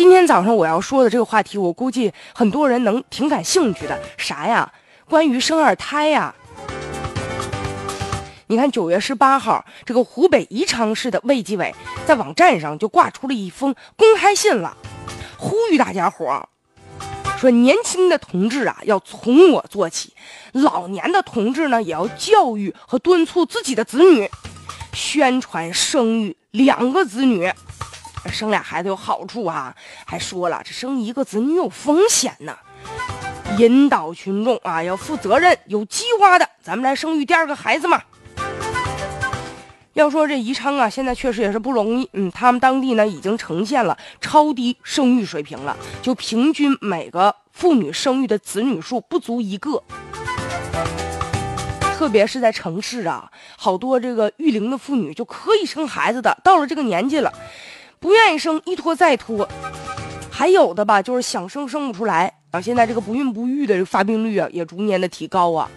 今天早上我要说的这个话题，我估计很多人能挺感兴趣的。啥呀？关于生二胎呀。你看，九月十八号，这个湖北宜昌市的卫计委在网站上就挂出了一封公开信了，呼吁大家伙儿说：年轻的同志啊，要从我做起；老年的同志呢，也要教育和敦促自己的子女，宣传生育两个子女，生俩孩子有好处啊。还说了，这生一个子女有风险呢，引导群众啊要负责任、有计划的，咱们来生育第二个孩子嘛。要说这宜昌啊，现在确实也是不容易。嗯，他们当地呢已经呈现了超低生育水平了，就平均每个妇女生育的子女数不足一个。特别是在城市啊，好多这个育龄的妇女就可以生孩子的，到了这个年纪了，不愿意生，一拖再拖。还有的吧，就是想生生不出来啊。现在这个不孕不育的发病率啊，也逐年的提高啊。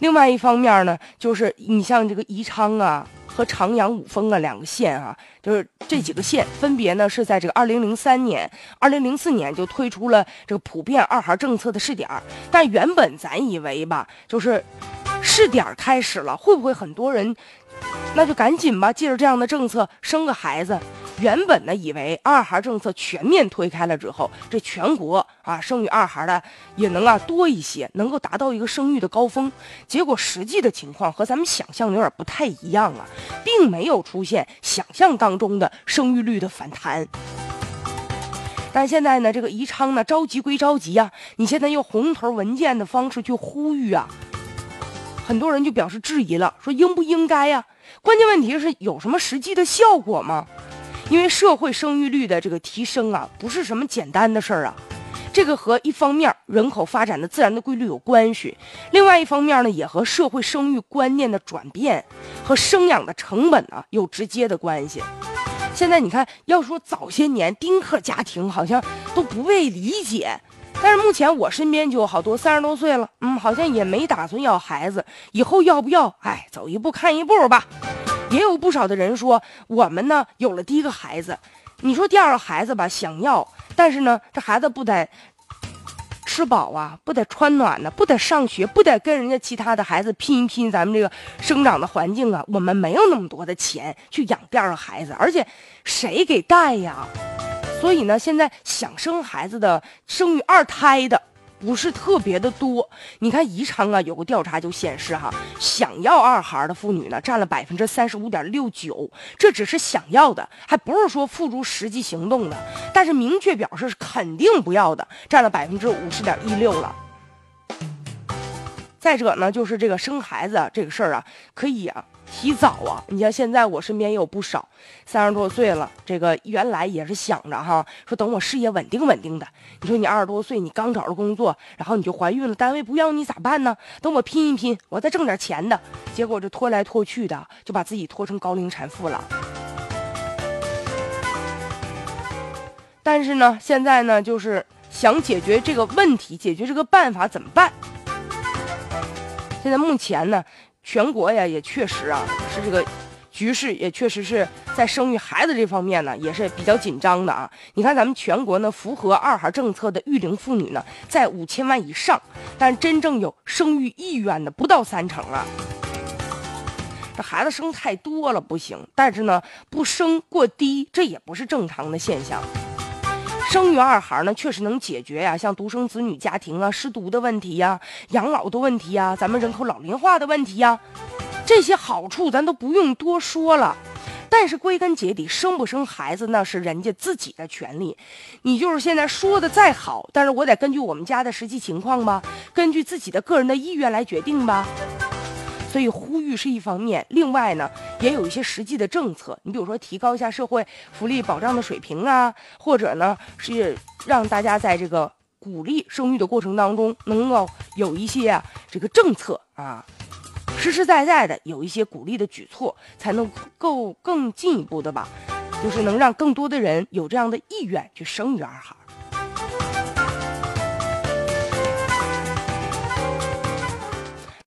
另外一方面呢，就是你像这个宜昌啊和长阳、五峰啊两个县啊，就是这几个县分别呢是在这个二零零三年、二零零四年就推出了这个普遍二孩政策的试点。但原本咱以为吧，就是试点开始了，会不会很多人那就赶紧吧，借着这样的政策生个孩子？原本呢，以为二孩政策全面推开了之后，这全国啊生育二孩的也能啊多一些，能够达到一个生育的高峰。结果实际的情况和咱们想象的有点不太一样啊，并没有出现想象当中的生育率的反弹。但现在呢，这个宜昌呢着急归着急啊，你现在用红头文件的方式去呼吁啊，很多人就表示质疑了，说应不应该呀？关键问题是有什么实际的效果吗？因为社会生育率的这个提升啊，不是什么简单的事儿啊，这个和一方面人口发展的自然的规律有关系，另外一方面呢，也和社会生育观念的转变和生养的成本啊有直接的关系。现在你看，要说早些年丁克家庭好像都不被理解，但是目前我身边就有好多三十多岁了，嗯，好像也没打算要孩子，以后要不要？哎，走一步看一步吧。也有不少的人说，我们呢有了第一个孩子，你说第二个孩子吧，想要，但是呢，这孩子不得吃饱啊，不得穿暖呢，不得上学，不得跟人家其他的孩子拼一拼咱们这个生长的环境啊，我们没有那么多的钱去养第二个孩子，而且谁给带呀？所以呢，现在想生孩子的，生育二胎的。不是特别的多，你看宜昌啊，有个调查就显示哈，想要二孩的妇女呢占了百分之三十五点六九，这只是想要的，还不是说付诸实际行动的。但是明确表示是肯定不要的，占了百分之五十点一六了。再者呢，就是这个生孩子这个事儿啊，可以啊。提早啊！你像现在我身边也有不少三十多岁了，这个原来也是想着哈，说等我事业稳定稳定的。你说你二十多岁，你刚找着工作，然后你就怀孕了，单位不要你咋办呢？等我拼一拼，我再挣点钱的。结果这拖来拖去的，就把自己拖成高龄产妇了。但是呢，现在呢，就是想解决这个问题，解决这个办法怎么办？现在目前呢？全国呀，也确实啊，是这个局势也确实是在生育孩子这方面呢，也是比较紧张的啊。你看咱们全国呢，符合二孩政策的育龄妇女呢，在五千万以上，但真正有生育意愿的不到三成啊。这孩子生太多了不行，但是呢，不生过低，这也不是正常的现象。生育二孩呢，确实能解决呀，像独生子女家庭啊、失独的问题呀、养老的问题呀、咱们人口老龄化的问题呀，这些好处咱都不用多说了。但是归根结底，生不生孩子那是人家自己的权利，你就是现在说的再好，但是我得根据我们家的实际情况吧，根据自己的个人的意愿来决定吧。所以呼吁是一方面，另外呢，也有一些实际的政策。你比如说，提高一下社会福利保障的水平啊，或者呢，是让大家在这个鼓励生育的过程当中，能够有一些啊这个政策啊，实实在在的有一些鼓励的举措，才能够更进一步的吧，就是能让更多的人有这样的意愿去生育二孩。